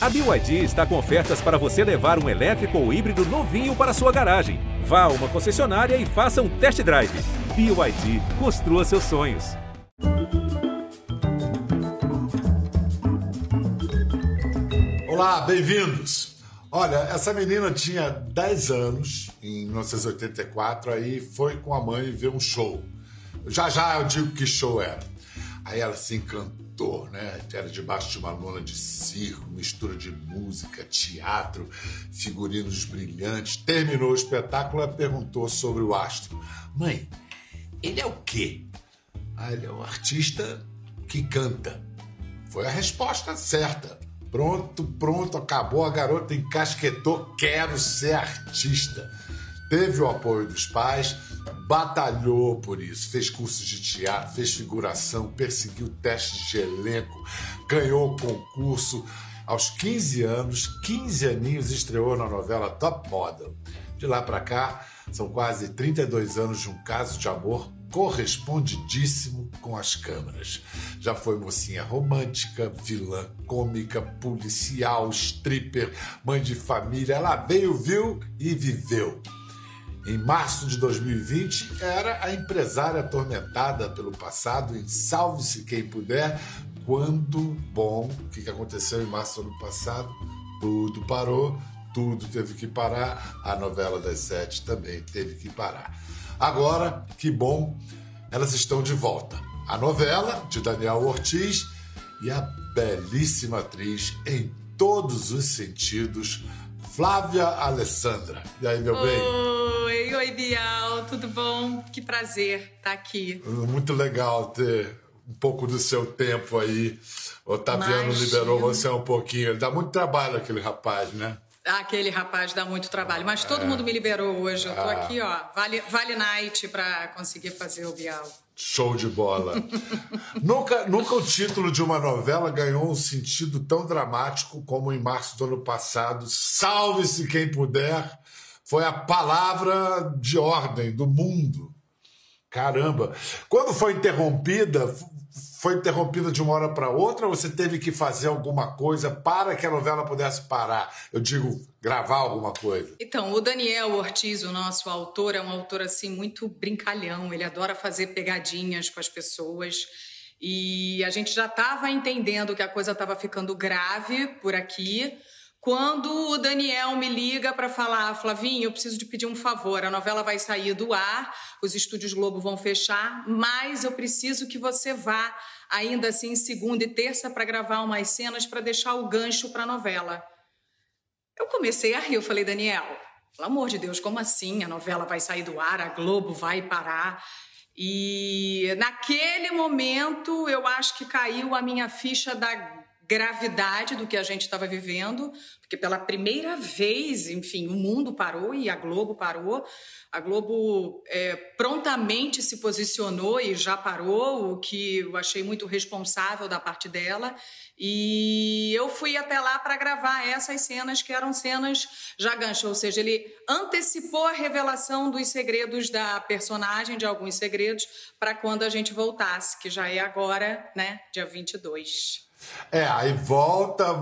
A BYD está com ofertas para você levar um elétrico ou híbrido novinho para sua garagem. Vá a uma concessionária e faça um test drive. BYD, construa seus sonhos. Olá, bem-vindos. Olha, essa menina tinha 10 anos, em 1984, aí foi com a mãe ver um show. Já já eu digo que show era. Aí ela se encantou, né? Era debaixo de uma lona de circo, mistura de música, teatro, figurinos brilhantes. Terminou o espetáculo e perguntou sobre o astro. Mãe, ele é o quê? Ah, ele é um artista que canta. Foi a resposta certa. Pronto, pronto, acabou. A garota encasquetou. Quero ser artista. Teve o apoio dos pais, batalhou por isso, fez cursos de teatro, fez figuração, perseguiu testes de elenco, ganhou concurso. Aos 15 anos, 15 aninhos, estreou na novela Top Model. De lá para cá, são quase 32 anos de um caso de amor correspondidíssimo com as câmeras. Já foi mocinha romântica, vilã cômica, policial, stripper, mãe de família. Ela veio, viu e viveu. Em março de 2020, era a empresária atormentada pelo passado em Salve-se Quem Puder, quando, bom, o que aconteceu em março do ano passado? Tudo parou, tudo teve que parar, a novela das sete também teve que parar. Agora, que bom, elas estão de volta. A novela de Daniel Ortiz e a belíssima atriz em todos os sentidos, Flávia Alessandra. E aí, meu bem? Oi, oi, Bial, tudo bom? Que prazer estar aqui. Muito legal ter um pouco do seu tempo aí. O Otaviano Imagina. liberou você um pouquinho. Ele dá muito trabalho aquele rapaz, né? Aquele rapaz dá muito trabalho, mas todo mundo me liberou hoje. Eu tô Ah. aqui, ó, vale, vale night pra conseguir fazer o Bial. Show de bola. nunca, nunca o título de uma novela ganhou um sentido tão dramático como em março do ano passado. Salve-se quem puder. Foi a palavra de ordem do mundo. Caramba. Quando foi interrompida, foi interrompida de uma hora para outra ou você teve que fazer alguma coisa para que a novela pudesse parar? Eu digo, gravar alguma coisa. Então, o Daniel Ortiz, o nosso autor, é um autor assim muito brincalhão. Ele adora fazer pegadinhas com as pessoas. E a gente já estava entendendo que a coisa estava ficando grave por aqui. Quando o Daniel me liga para falar, Flavinho, eu preciso de pedir um favor. A novela vai sair do ar, os estúdios Globo vão fechar, mas eu preciso que você vá ainda assim segunda e terça para gravar umas cenas para deixar o gancho para a novela. Eu comecei a rir, eu falei, Daniel, pelo amor de Deus, como assim? A novela vai sair do ar, a Globo vai parar. E naquele momento eu acho que caiu a minha ficha da gravidade do que a gente estava vivendo, porque pela primeira vez, enfim, o mundo parou e a Globo parou. A Globo é, prontamente se posicionou e já parou, o que eu achei muito responsável da parte dela. E eu fui até lá para gravar essas cenas que eram cenas já gancho, ou seja, ele antecipou a revelação dos segredos da personagem, de alguns segredos, para quando a gente voltasse, que já é agora, né, dia 22. É, aí volta,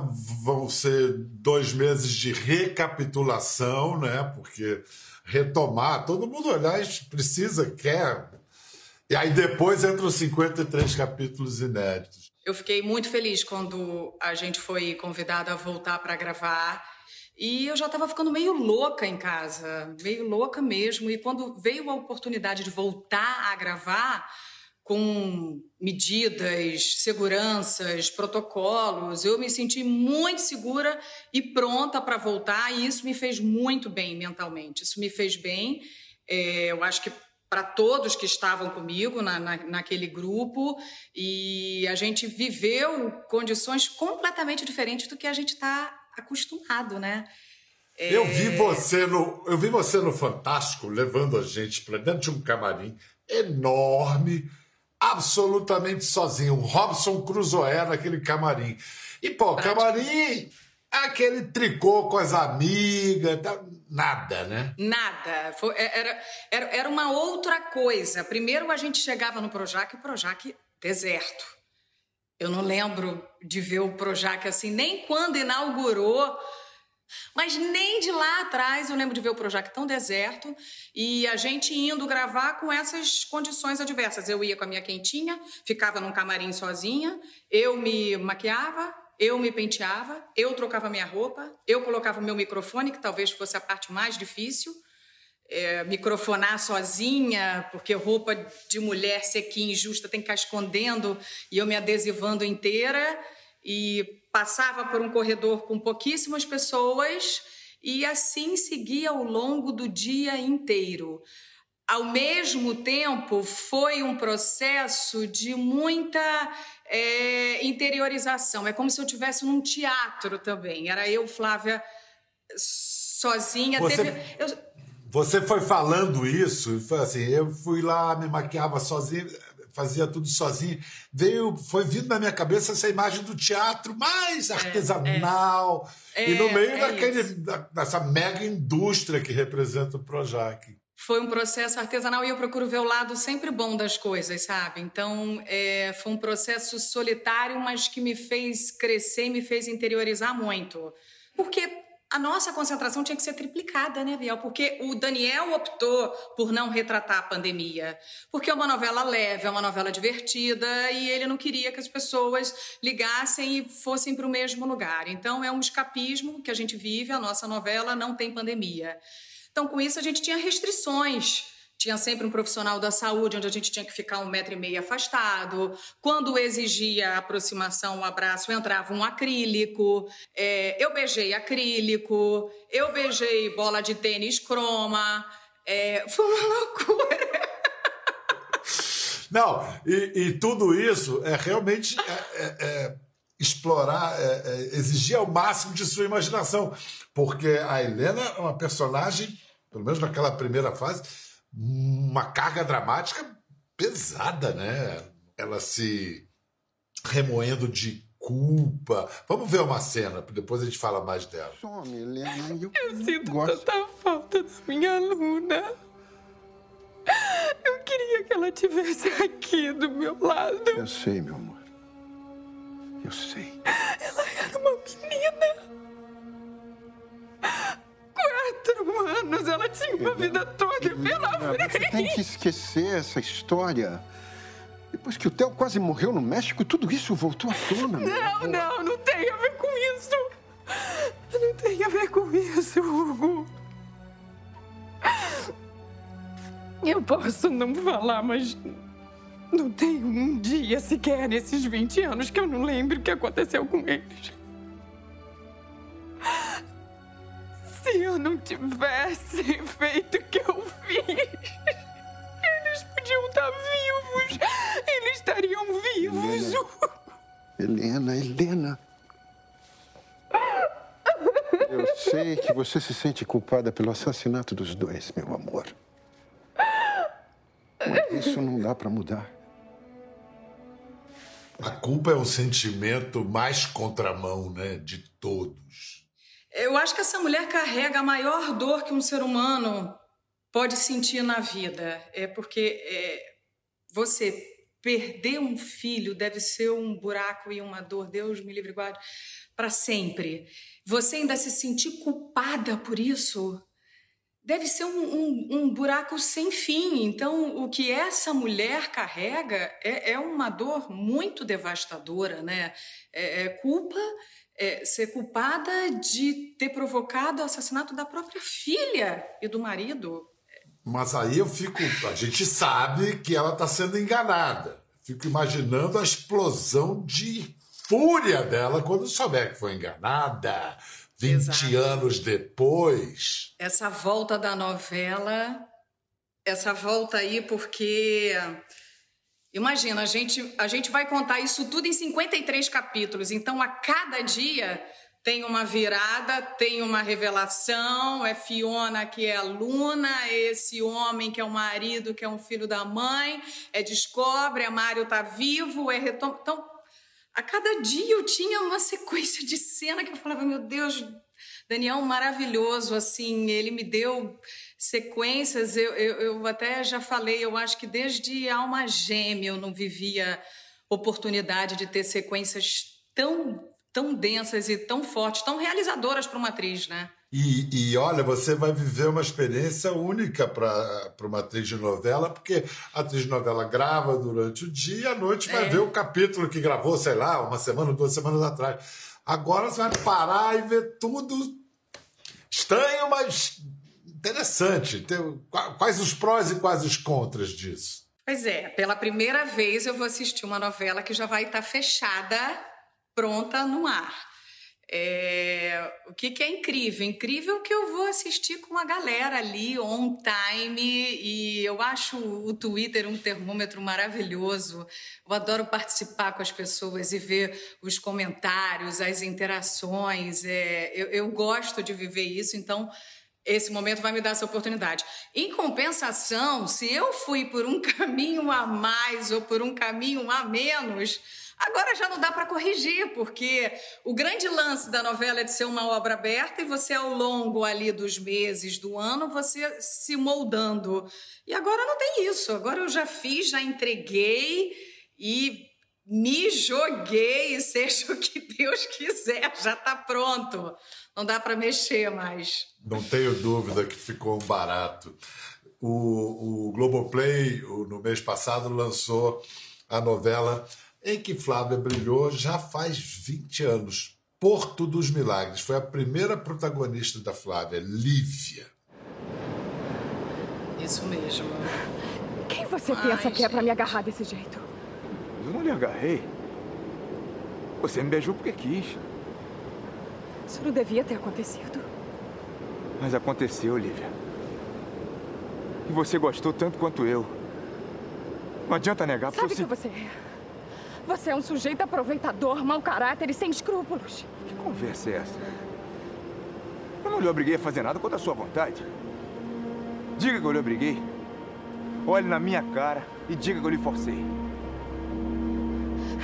vão ser dois meses de recapitulação, né? Porque retomar, todo mundo, aliás, precisa, quer. E aí depois entram os 53 capítulos inéditos. Eu fiquei muito feliz quando a gente foi convidada a voltar para gravar. E eu já estava ficando meio louca em casa, meio louca mesmo. E quando veio a oportunidade de voltar a gravar, com medidas, seguranças, protocolos, eu me senti muito segura e pronta para voltar. E isso me fez muito bem mentalmente. Isso me fez bem. É, eu acho que para todos que estavam comigo na, na, naquele grupo e a gente viveu condições completamente diferentes do que a gente está acostumado, né? Eu vi você no, eu vi você no Fantástico levando a gente para dentro de um camarim enorme, absolutamente sozinho, um Robson Crusoe naquele camarim. E pô, camarim, aquele tricô com as amigas, tá- nada, né? Nada. Foi- é, era, era, era uma outra coisa. Primeiro a gente chegava no Projac, o Projac deserto. Eu não lembro de ver o Projac assim, nem quando inaugurou mas nem de lá atrás eu lembro de ver o Projac tão deserto e a gente indo gravar com essas condições adversas. Eu ia com a minha quentinha, ficava num camarim sozinha, eu me maquiava, eu me penteava, eu trocava minha roupa, eu colocava meu microfone, que talvez fosse a parte mais difícil. É, microfonar sozinha, porque roupa de mulher sequinha e justa tem que ficar escondendo e eu me adesivando inteira e passava por um corredor com pouquíssimas pessoas e assim seguia ao longo do dia inteiro. Ao mesmo tempo, foi um processo de muita é, interiorização. É como se eu tivesse num teatro também. Era eu, Flávia, sozinha. Você, Teve, eu... você foi falando isso, foi assim, eu fui lá, me maquiava sozinha fazia tudo sozinho. Veio, foi vindo na minha cabeça essa imagem do teatro mais é, artesanal é, é. e no meio é daquele, da, dessa mega indústria que representa o Projac. Foi um processo artesanal e eu procuro ver o lado sempre bom das coisas, sabe? Então, é, foi um processo solitário, mas que me fez crescer e me fez interiorizar muito. Porque a nossa concentração tinha que ser triplicada, né, Biel? Porque o Daniel optou por não retratar a pandemia, porque é uma novela leve, é uma novela divertida e ele não queria que as pessoas ligassem e fossem para o mesmo lugar. Então é um escapismo que a gente vive, a nossa novela não tem pandemia. Então com isso a gente tinha restrições tinha sempre um profissional da saúde onde a gente tinha que ficar um metro e meio afastado. Quando exigia aproximação, um abraço, entrava um acrílico. É, eu beijei acrílico, eu beijei bola de tênis croma. É, foi uma loucura. Não, e, e, tudo isso é realmente é, é, é explorar, é, exigir ao máximo de sua imaginação. Porque a Helena é uma personagem, pelo menos naquela primeira fase, uma carga dramática pesada, né? Ela se remoendo de culpa. Vamos ver uma cena, depois a gente fala mais dela. Some, Helena. Eu, eu sinto gosto... tanta falta da minha aluna. Eu queria que ela tivesse aqui do meu lado. Eu sei, meu amor. Eu sei. Ela era uma menina quatro anos. Ela tinha uma vida toda pela frente. Você tem que esquecer essa história. Depois que o Theo quase morreu no México, tudo isso voltou à tona. Não, não, não tem a ver com isso. Não tem a ver com isso, Hugo. Eu posso não falar, mas não tem um dia sequer nesses 20 anos que eu não lembre o que aconteceu com eles. Não tivesse feito o que eu fiz, eles podiam estar vivos. Eles estariam vivos. Helena, Helena. Helena. Eu sei que você se sente culpada pelo assassinato dos dois, meu amor. Mas isso não dá para mudar. A culpa é o sentimento mais contramão, né, de todos. Eu acho que essa mulher carrega a maior dor que um ser humano pode sentir na vida. É porque é, você perder um filho deve ser um buraco e uma dor, Deus me livre guarde, para sempre. Você ainda se sentir culpada por isso deve ser um, um, um, buraco sem fim. Então, o que essa mulher carrega é, é uma dor muito devastadora, né? É, é culpa é, ser culpada de ter provocado o assassinato da própria filha e do marido. Mas aí eu fico. A gente sabe que ela está sendo enganada. Fico imaginando a explosão de fúria dela quando souber que foi enganada. 20 Exato. anos depois. Essa volta da novela, essa volta aí, porque Imagina, a gente, a gente vai contar isso tudo em 53 capítulos, então a cada dia tem uma virada, tem uma revelação, é Fiona que é aluna, é esse homem que é o marido, que é um filho da mãe, é descobre, é Mário tá vivo, é retoma. Então, a cada dia eu tinha uma sequência de cena que eu falava, meu Deus, Daniel maravilhoso, assim, ele me deu sequências, eu, eu, eu, até já falei, eu acho que desde Alma Gêmea eu não vivia oportunidade de ter sequências tão, tão densas e tão fortes, tão realizadoras para uma atriz, né? E, e, olha, você vai viver uma experiência única para uma atriz de novela, porque a atriz de novela grava durante o dia e à noite vai é. ver o capítulo que gravou, sei lá, uma semana, duas semanas atrás. Agora você vai parar e ver tudo estranho, mas interessante. Quais os prós e quais os contras disso? Pois é, pela primeira vez eu vou assistir uma novela que já vai estar fechada, pronta no ar. É, o que, que, é incrível? Incrível que eu vou assistir com a galera ali on time e eu acho o Twitter um termômetro maravilhoso. Eu adoro participar com as pessoas e ver os comentários, as interações. É, eu, eu gosto de viver isso, então esse momento vai me dar essa oportunidade. Em compensação, se eu fui por um caminho a mais ou por um caminho a menos Agora já não dá para corrigir, porque o grande lance da novela é de ser uma obra aberta e você, ao longo ali dos meses do ano, você se moldando. E agora não tem isso. Agora eu já fiz, já entreguei e me joguei, seja o que Deus quiser, já está pronto. Não dá para mexer mais. Não tenho dúvida que ficou barato. O, o Globoplay, no mês passado, lançou a novela em que Flávia brilhou já faz 20 anos. Porto dos Milagres foi a primeira protagonista da Flávia, Lívia. Isso mesmo. Quem você Ai, pensa que é para me agarrar desse jeito? Eu não lhe agarrei. Você me beijou porque quis. Isso não devia ter acontecido. Mas aconteceu, Lívia. E você gostou tanto quanto eu. Não adianta negar, porque Sabe o que você é? Você é um sujeito aproveitador, mau caráter e sem escrúpulos. Que conversa é essa? Eu não lhe obriguei a fazer nada contra a sua vontade. Diga que eu lhe obriguei. Olhe na minha cara e diga que eu lhe forcei.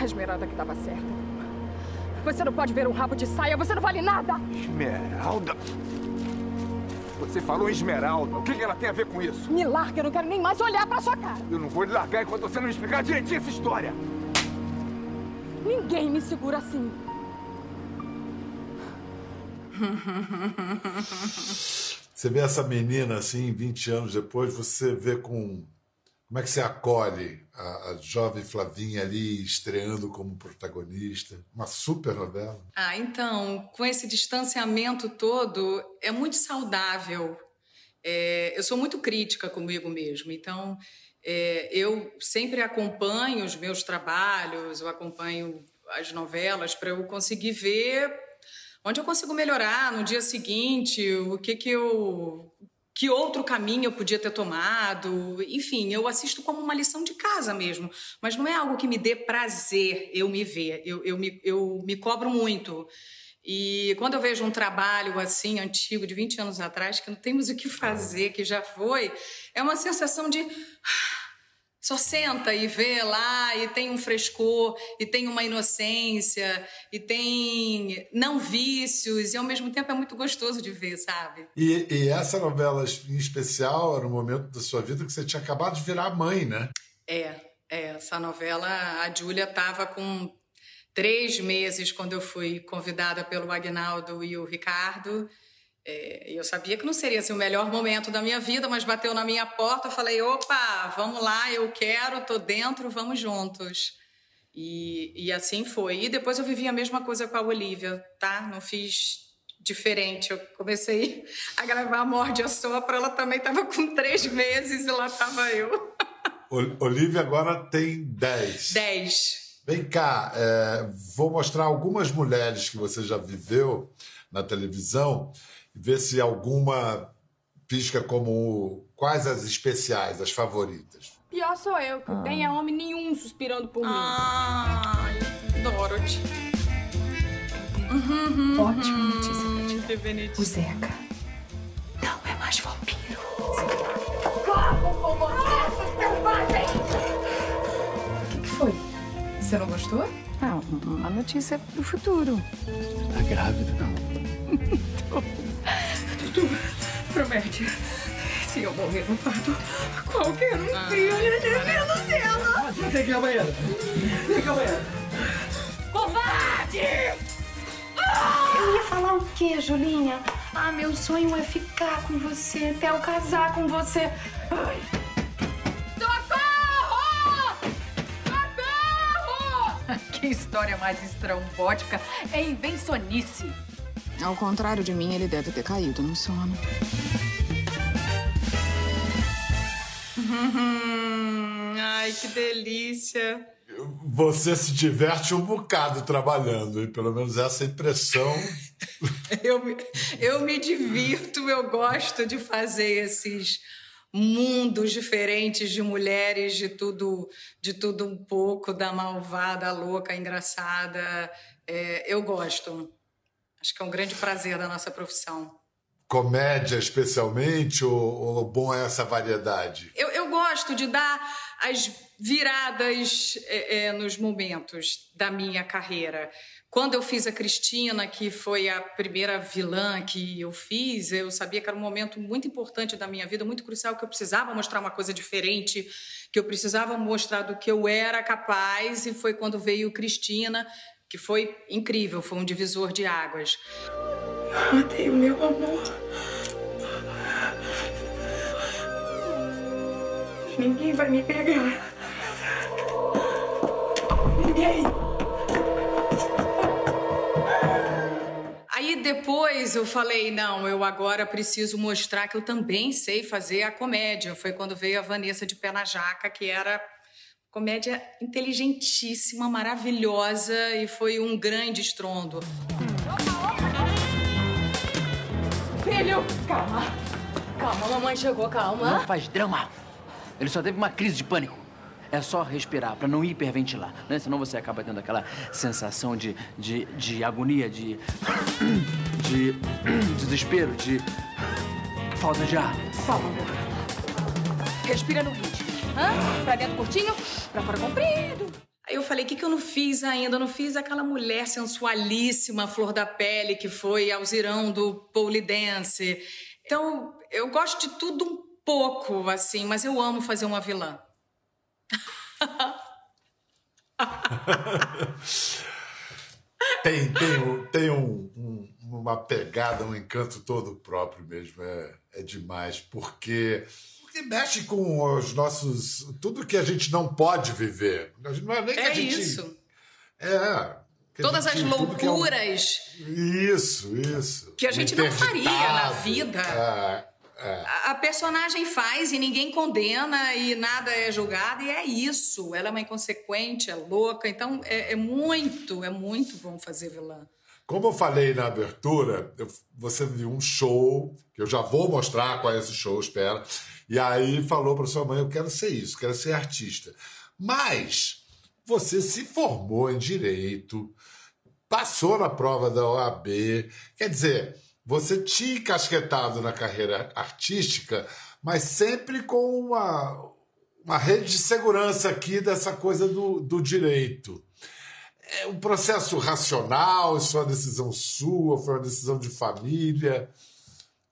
A Esmeralda que estava certa. Você não pode ver um rabo de saia, você não vale nada! Esmeralda? Você falou em Esmeralda. O que ela tem a ver com isso? Me larga, eu não quero nem mais olhar pra sua cara. Eu não vou lhe largar enquanto você não me explicar direitinho essa história. Ninguém me segura assim. Você vê essa menina assim, 20 anos depois, você vê com. Como é que você acolhe a, a jovem Flavinha ali estreando como protagonista? Uma super novela. Ah, então, com esse distanciamento todo, é muito saudável. É, eu sou muito crítica comigo mesmo, então é, eu sempre acompanho os meus trabalhos, eu acompanho as novelas para eu conseguir ver onde eu consigo melhorar no dia seguinte, o que que eu que outro caminho eu podia ter tomado. Enfim, eu assisto como uma lição de casa mesmo, mas não é algo que me dê prazer eu me ver. Eu, eu, me, eu me cobro muito. E quando eu vejo um trabalho assim, antigo, de 20 anos atrás, que não temos o que fazer, que já foi, é uma sensação de. Só senta e vê lá, e tem um frescor, e tem uma inocência, e tem não vícios, e ao mesmo tempo é muito gostoso de ver, sabe? E, e essa novela em especial era um momento da sua vida que você tinha acabado de virar mãe, né? É, é essa novela, a Júlia estava com três meses quando eu fui convidada pelo Agnaldo e o Ricardo. É, eu sabia que não seria assim, o melhor momento da minha vida, mas bateu na minha porta, eu falei, opa, vamos lá, eu quero, tô dentro, vamos juntos. E, e assim foi. E depois eu vivi a mesma coisa com a Olivia, tá? Não fiz diferente. Eu comecei a gravar a Morde a Sopra, ela também estava com três meses e lá estava eu. Olivia agora tem dez. Dez. Vem cá, é, vou mostrar algumas mulheres que você já viveu na televisão ver se alguma pisca como quais as especiais, as favoritas. Pior sou eu, que não tenha homem nenhum suspirando por mim. Ai, Dorothy. Ótima notícia pra ti. O Zeca não é mais vampiro. Como com você, selvagem! Você não gostou? Ah, uma notícia do futuro. Tá grávida, não? Tudo promete Se eu morrer no parto, qualquer um ah, cria, menos ela. Tem que ir ao banheiro. Tem que ir ao banheiro. Covarde! Eu ia falar o quê, Julinha? Ah, meu sonho é ficar com você, até eu casar com você. Ai. Socorro! Socorro! Que história mais estrambótica. É invençonice. Ao contrário de mim, ele deve ter caído no sono. Ai, que delícia você se diverte um bocado trabalhando, e pelo menos essa impressão. eu, me, eu me divirto, eu gosto de fazer esses mundos diferentes de mulheres, de tudo, de tudo um pouco, da malvada, louca, engraçada. É, eu gosto. Acho que é um grande prazer da nossa profissão. Comédia, especialmente, ou, ou bom é essa variedade? Eu, eu gosto de dar as viradas é, é, nos momentos da minha carreira. Quando eu fiz a Cristina, que foi a primeira vilã que eu fiz, eu sabia que era um momento muito importante da minha vida, muito crucial, que eu precisava mostrar uma coisa diferente, que eu precisava mostrar do que eu era capaz, e foi quando veio Cristina, que foi incrível, foi um divisor de águas. Matei o meu amor. Ninguém vai me pegar. Ninguém. Aí depois eu falei, não, eu agora preciso mostrar que eu também sei fazer a comédia. Foi quando veio a Vanessa de Pé na Jaca, que era comédia inteligentíssima, maravilhosa e foi um grande estrondo. Filho, calma. Calma, mamãe chegou, calma. Não faz drama. Ele só teve uma crise de pânico. É só respirar, para não hiperventilar, né? Senão você acaba tendo aquela sensação de, de, de agonia, de, de desespero, de falta de ar. Calma, amor. Respira no ritmo. Hã? Pra dentro curtinho, pra fora comprido. Aí eu falei, o que, que eu não fiz ainda? Eu não fiz aquela mulher sensualíssima, flor da pele, que foi Alzirão do Polidense. Então, eu gosto de tudo um pouco, assim, mas eu amo fazer uma vilã. tem tem, tem um, um, uma pegada, um encanto todo próprio mesmo. É, é demais, porque, mexe com os nossos. tudo que a gente não pode viver. Não é nem que é a gente. Isso. É. Todas gente, as loucuras. É um... Isso, isso. Que a gente não faria na vida. É, é. A personagem faz e ninguém condena e nada é julgado, e é isso. Ela é uma inconsequente, é louca, então é, é muito, é muito bom fazer vilã. Como eu falei na abertura, eu, você viu um show, que eu já vou mostrar qual é esse show, espera. E aí falou para sua mãe: Eu quero ser isso, quero ser artista. Mas você se formou em direito, passou na prova da OAB. Quer dizer, você tinha encasquetado na carreira artística, mas sempre com uma, uma rede de segurança aqui dessa coisa do, do direito. É um processo racional, isso foi uma decisão sua, foi uma decisão de família?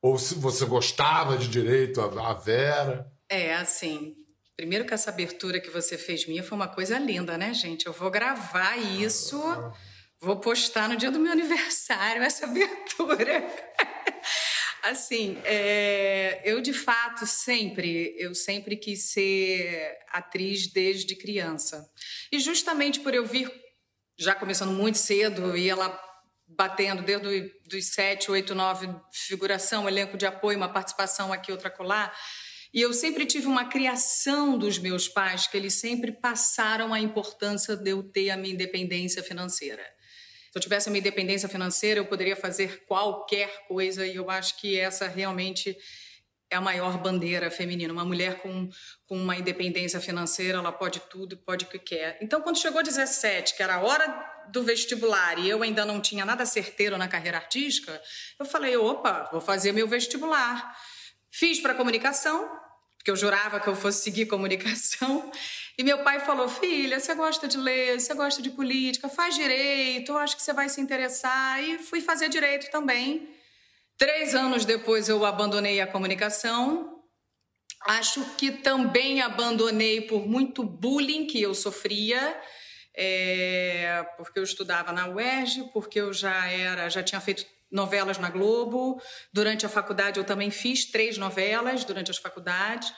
Ou se você gostava de direito, a, a Vera? É, assim, Primeiro que essa abertura que você fez minha foi uma coisa linda, né, gente? Eu vou gravar isso. Vou postar no dia do meu aniversário essa abertura. assim, é, eu de fato sempre, eu sempre quis ser atriz desde criança. E justamente por eu vir já começando muito cedo, ia lá batendo desde os sete, oito, nove, figuração, elenco de apoio, uma participação aqui, outra colar. E eu sempre tive uma criação dos meus pais que eles sempre passaram a importância de eu ter a minha independência financeira. Se eu tivesse uma independência financeira, eu poderia fazer qualquer coisa e eu acho que essa realmente é a maior bandeira feminina. Uma mulher com, com uma independência financeira, ela pode tudo, pode o que quer. Então, quando chegou 17, que era a hora do vestibular, e eu ainda não tinha nada certeiro na carreira artística, eu falei: opa, vou fazer meu vestibular. Fiz para comunicação, porque eu jurava que eu fosse seguir comunicação. E meu pai falou: Filha, você gosta de ler, você gosta de política, faz direito, acho que você vai se interessar. E fui fazer direito também. Três anos depois eu abandonei a comunicação Acho que também abandonei por muito bullying que eu sofria, é, porque eu estudava na UERJ, porque eu já era, já tinha feito novelas na Globo. Durante a faculdade eu também fiz três novelas durante as faculdades.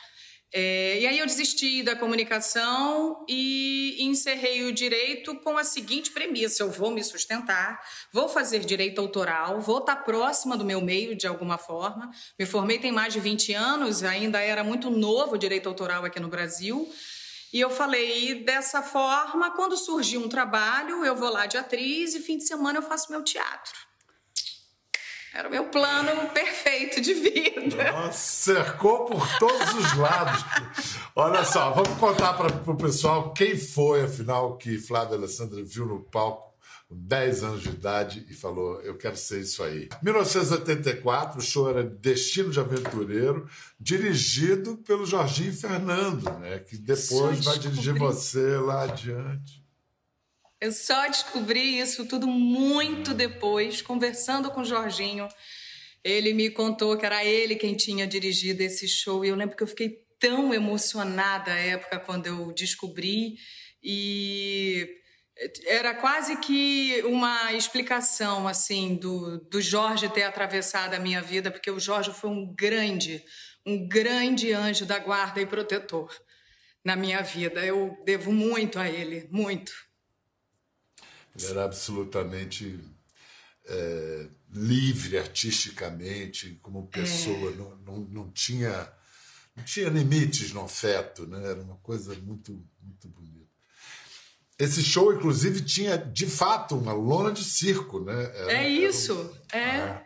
É, e aí eu desisti da comunicação e encerrei o direito com a seguinte premissa: eu vou me sustentar, vou fazer direito autoral, vou estar próxima do meu meio de alguma forma. Me formei tem mais de 20 anos, ainda era muito novo o direito autoral aqui no Brasil. E eu falei dessa forma, quando surgir um trabalho, eu vou lá de atriz e fim de semana eu faço meu teatro. Era o meu plano perfeito de vida. Nossa, cercou por todos os lados. Olha só, vamos contar para o pessoal quem foi, afinal, que Flávia Alessandra viu no palco com 10 anos de idade e falou: Eu quero ser isso aí. 1984, o show era Destino de Aventureiro, dirigido pelo Jorginho Fernando, né, que depois vai dirigir você lá adiante. Eu só descobri isso tudo muito depois, conversando com o Jorginho. Ele me contou que era ele quem tinha dirigido esse show. E eu lembro que eu fiquei tão emocionada à época quando eu descobri. E era quase que uma explicação assim do, do Jorge ter atravessado a minha vida, porque o Jorge foi um grande, um grande anjo da guarda e protetor na minha vida. Eu devo muito a ele, muito. Ele era absolutamente é, livre artisticamente, como pessoa, é. não, não, não, tinha, não tinha limites no afeto, né? era uma coisa muito, muito bonita. Esse show, inclusive, tinha de fato uma lona de circo, né? Era, é isso, um... é. Ah.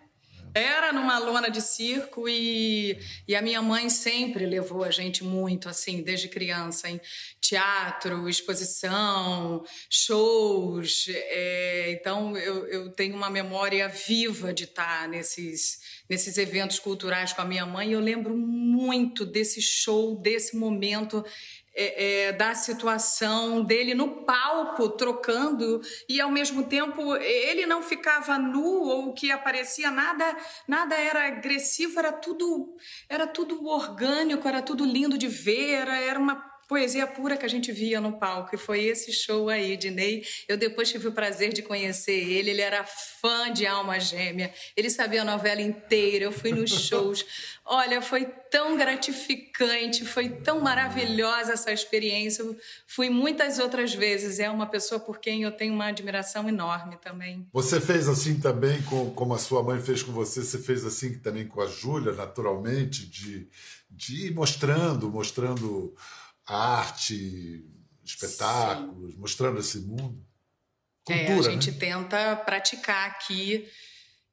Era numa lona de circo e, e a minha mãe sempre levou a gente muito, assim, desde criança, em teatro, exposição, shows. É, então, eu, eu tenho uma memória viva de estar nesses, nesses eventos culturais com a minha mãe. E eu lembro muito desse show, desse momento é, é, da situação dele no palco trocando e ao mesmo tempo ele não ficava nu ou que aparecia nada nada era agressivo era tudo era tudo orgânico era tudo lindo de ver era, era uma poesia pura que a gente via no palco. E foi esse show aí de Ney. Eu depois tive o prazer de conhecer ele. Ele era fã de Alma Gêmea. Ele sabia a novela inteira. Eu fui nos shows. Olha, foi tão gratificante, foi tão maravilhosa essa experiência. Eu fui muitas outras vezes. É uma pessoa por quem eu tenho uma admiração enorme também. Você fez assim também, com, como a sua mãe fez com você, você fez assim também com a Júlia, naturalmente, de, de ir mostrando, mostrando arte, espetáculos, Sim. mostrando esse mundo? Cultura, é, a gente né? tenta praticar aqui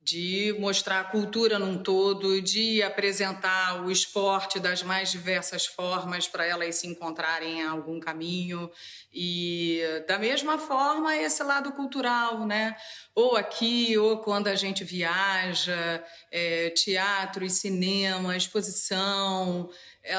de mostrar a cultura num todo, de apresentar o esporte das mais diversas formas para elas se encontrarem em algum caminho e da mesma forma esse lado cultural, né? Ou aqui ou quando a gente viaja, é, teatro e cinema, exposição,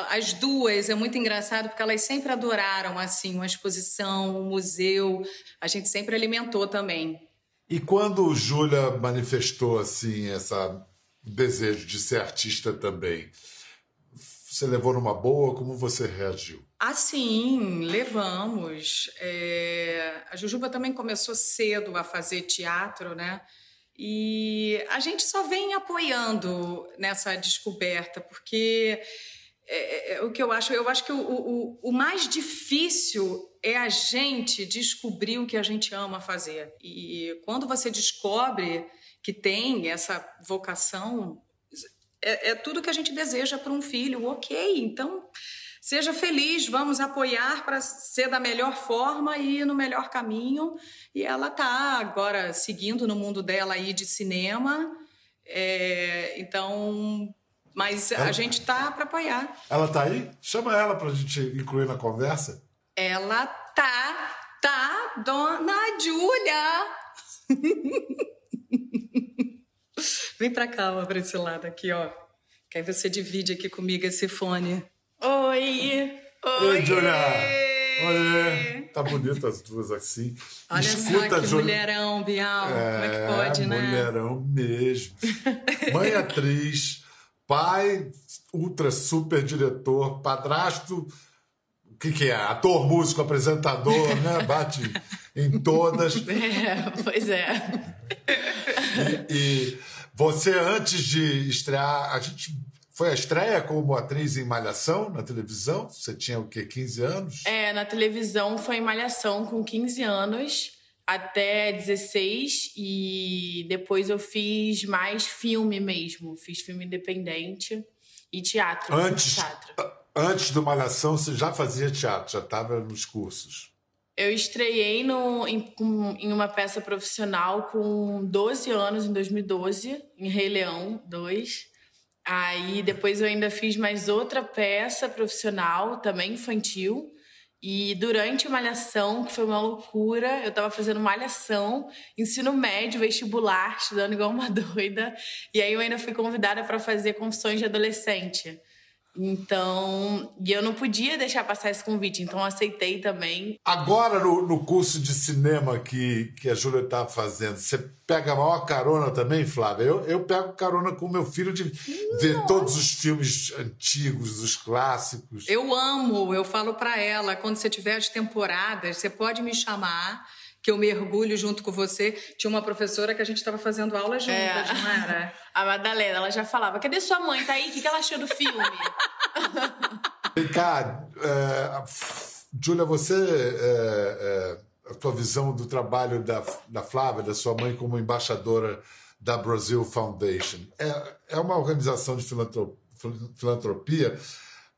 as duas é muito engraçado porque elas sempre adoraram assim uma exposição, um museu. A gente sempre alimentou também. E quando Júlia manifestou assim essa desejo de ser artista também, você levou numa boa? Como você reagiu? Ah, sim, levamos. É... A Jujuba também começou cedo a fazer teatro, né? E a gente só vem apoiando nessa descoberta, porque é, é, é, o que eu acho, eu acho que o, o, o, mais difícil é a gente descobrir o que a gente ama fazer. E quando você descobre que tem essa vocação, é, é tudo que a gente deseja para um filho. Ok, então seja feliz, vamos apoiar para ser da melhor forma e ir no melhor caminho. E ela está agora seguindo no mundo dela aí de cinema. É, então mas ela... a gente tá para apoiar. Ela tá aí? Chama ela para a gente incluir na conversa. Ela tá, tá, dona Júlia. Vem para cá, ó, para esse lado aqui, ó. Que aí você divide aqui comigo esse fone. Oi! Oi, Ei, Júlia! Oi! Tá bonita as duas assim. Olha Escuta, só que mulherão, Bial. É, Como é que pode, né? Mulherão mesmo. Mãe atriz pai, ultra super diretor, padrasto, o que, que é? Ator, músico, apresentador, né? Bate em todas. É, pois é. E, e você, antes de estrear, a gente. Foi a estreia como atriz em Malhação na televisão? Você tinha o quê? 15 anos? É, na televisão foi em Malhação com 15 anos até 16 e depois eu fiz mais filme mesmo, fiz filme independente e teatro. Antes, teatro. antes do Malhação você já fazia teatro, já estava nos cursos. Eu estreiei no, em, em uma peça profissional com 12 anos, em 2012, em Rei Leão 2. Aí depois eu ainda fiz mais outra peça profissional, também infantil, e durante malhação, que foi uma loucura, eu estava fazendo malhação, ensino médio, vestibular, estudando igual uma doida. E aí eu ainda fui convidada para fazer confissões de adolescente. Então, e eu não podia deixar passar esse convite, então aceitei também. Agora, no, no curso de cinema que, que a Júlia está fazendo, você pega a maior carona também, Flávia? Eu, eu pego carona com meu filho de ver todos os filmes antigos, os clássicos. Eu amo, eu falo para ela, quando você tiver as temporadas, você pode me chamar que eu mergulho junto com você. Tinha uma professora que a gente estava fazendo aula juntas, é. não era? A Madalena, ela já falava: cadê sua mãe? Tá aí? O que, ela achou do filme? Vem cá, é, Júlia, você. É, é, a tua visão do trabalho da, da Flávia, da sua mãe como embaixadora da Brazil Foundation. É, é uma organização de filantropia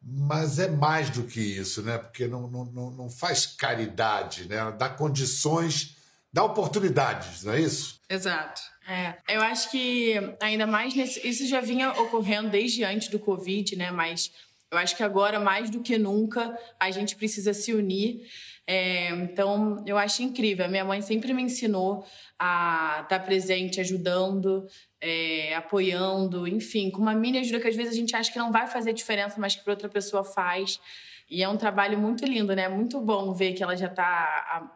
mas é mais do que isso, né? Porque não, não, não faz caridade, né? Dá condições, dá oportunidades, não é isso? Exato. É, eu acho que ainda mais nesse, isso já vinha ocorrendo desde antes do Covid, né? Mas eu acho que agora mais do que nunca a gente precisa se unir. É, então eu acho incrível. A minha mãe sempre me ensinou a estar presente, ajudando, é, apoiando, enfim, com uma mini ajuda que às vezes a gente acha que não vai fazer diferença, mas que para outra pessoa faz. E é um trabalho muito lindo, né? Muito bom ver que ela já está há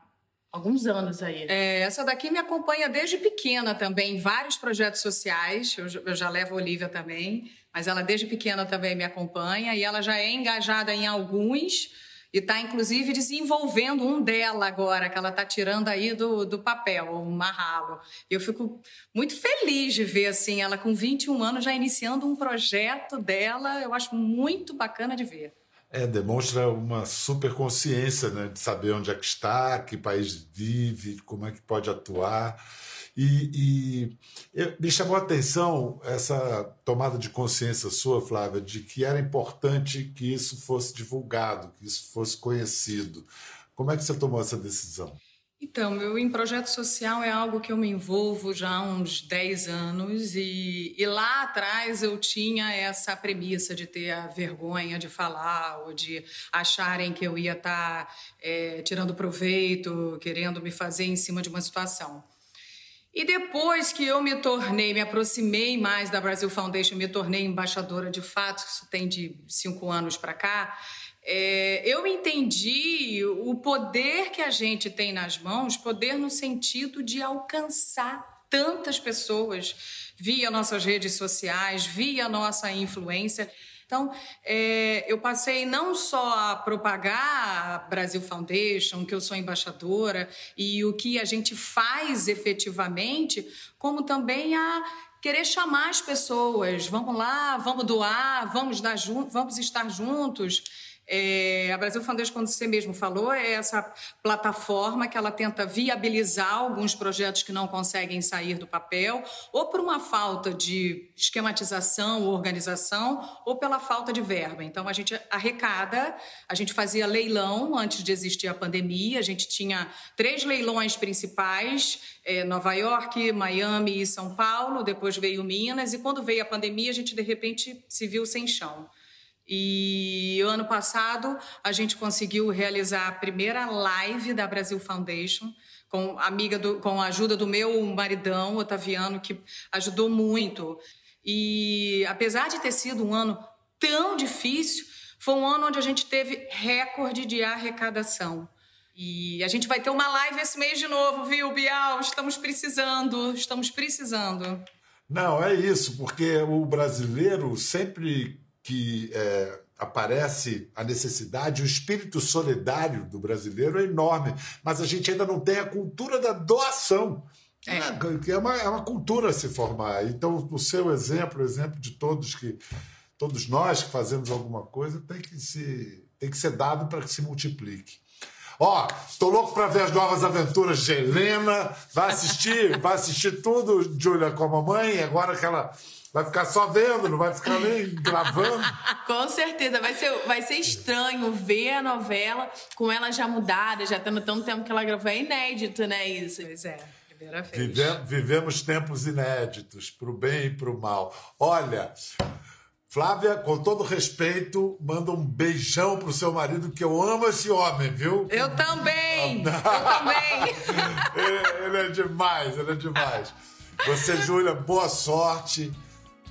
alguns anos aí. É, essa daqui me acompanha desde pequena também, em vários projetos sociais. Eu, eu já levo a Olivia também, mas ela desde pequena também me acompanha e ela já é engajada em alguns e está, inclusive, desenvolvendo um dela agora, que ela está tirando aí do, do papel, o marralo. Eu fico muito feliz de ver, assim, ela com 21 anos já iniciando um projeto dela. Eu acho muito bacana de ver. É, demonstra uma super consciência, né, de saber onde é que está, que país vive, como é que pode atuar. E, e me chamou a atenção essa tomada de consciência sua, Flávia, de que era importante que isso fosse divulgado, que isso fosse conhecido. Como é que você tomou essa decisão? Então, eu em projeto social é algo que eu me envolvo já há uns 10 anos e, e, lá atrás eu tinha essa premissa de ter a vergonha de falar ou de acharem que eu ia estar tá, é, tirando proveito, querendo me fazer em cima de uma situação. E depois que eu me tornei, me aproximei mais da Brasil Foundation, me tornei embaixadora de fato, isso tem de cinco anos para cá, é, eu entendi o poder que a gente tem nas mãos, poder no sentido de alcançar tantas pessoas via nossas redes sociais, via nossa influência. Então, é, eu passei não só a propagar a Brasil Foundation, que eu sou embaixadora, e o que a gente faz efetivamente, como também a querer chamar as pessoas. Vamos lá, vamos doar, vamos, dar vamos estar juntos. É, a Brasil Foundation, quando você mesmo falou, é essa plataforma que ela tenta viabilizar alguns projetos que não conseguem sair do papel, ou por uma falta de esquematização ou organização, ou pela falta de verba. Então, a gente arrecada, a gente fazia leilão antes de existir a pandemia, a gente tinha três leilões principais, é, Nova York, Miami e São Paulo, depois veio Minas, e quando veio a pandemia, a gente, de repente, se viu sem chão. E ano passado a gente conseguiu realizar a primeira live da Brasil Foundation com amiga do, com a ajuda do meu maridão Otaviano que ajudou muito. E apesar de ter sido um ano tão difícil, foi um ano onde a gente teve recorde de arrecadação. E a gente vai ter uma live esse mês de novo, viu, Bial? Estamos precisando, estamos precisando. Não, é isso, porque o brasileiro sempre que é, aparece a necessidade, o espírito solidário do brasileiro é enorme, mas a gente ainda não tem a cultura da doação. É. Que é uma, é uma cultura se formar. Então, o seu exemplo, o exemplo de todos que todos nós que fazemos alguma coisa, tem que, se, tem que ser dado para que se multiplique. Ó, tô louco para ver as novas aventuras de Helena. Vai assistir, vai assistir tudo, Júlia, com a mamãe, agora que ela Vai ficar só vendo, não vai ficar nem gravando. Com certeza, vai ser, vai ser estranho ver a novela com ela já mudada, já tendo tanto tempo que ela gravou. É inédito, né, isso? Pois é. Primeira vez. Vive, vivemos tempos inéditos, pro bem e pro mal. Olha, Flávia, com todo respeito, manda um beijão pro seu marido, que eu amo esse homem, viu? Eu também! eu também! ele, ele é demais, ele é demais. Você, Júlia, boa sorte.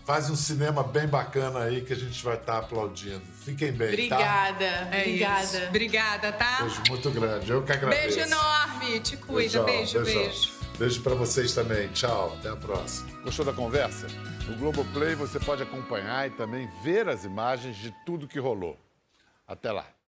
Faz um cinema bem bacana aí que a gente vai estar tá aplaudindo. Fiquem bem, Obrigada. tá? É Obrigada. Isso. Obrigada, tá? Beijo muito grande. Eu que agradeço. Beijo enorme. Te cuida. Beijão, beijo, beijão. beijo. Beijo para vocês também. Tchau. Até a próxima. Gostou da conversa? No Globoplay você pode acompanhar e também ver as imagens de tudo que rolou. Até lá.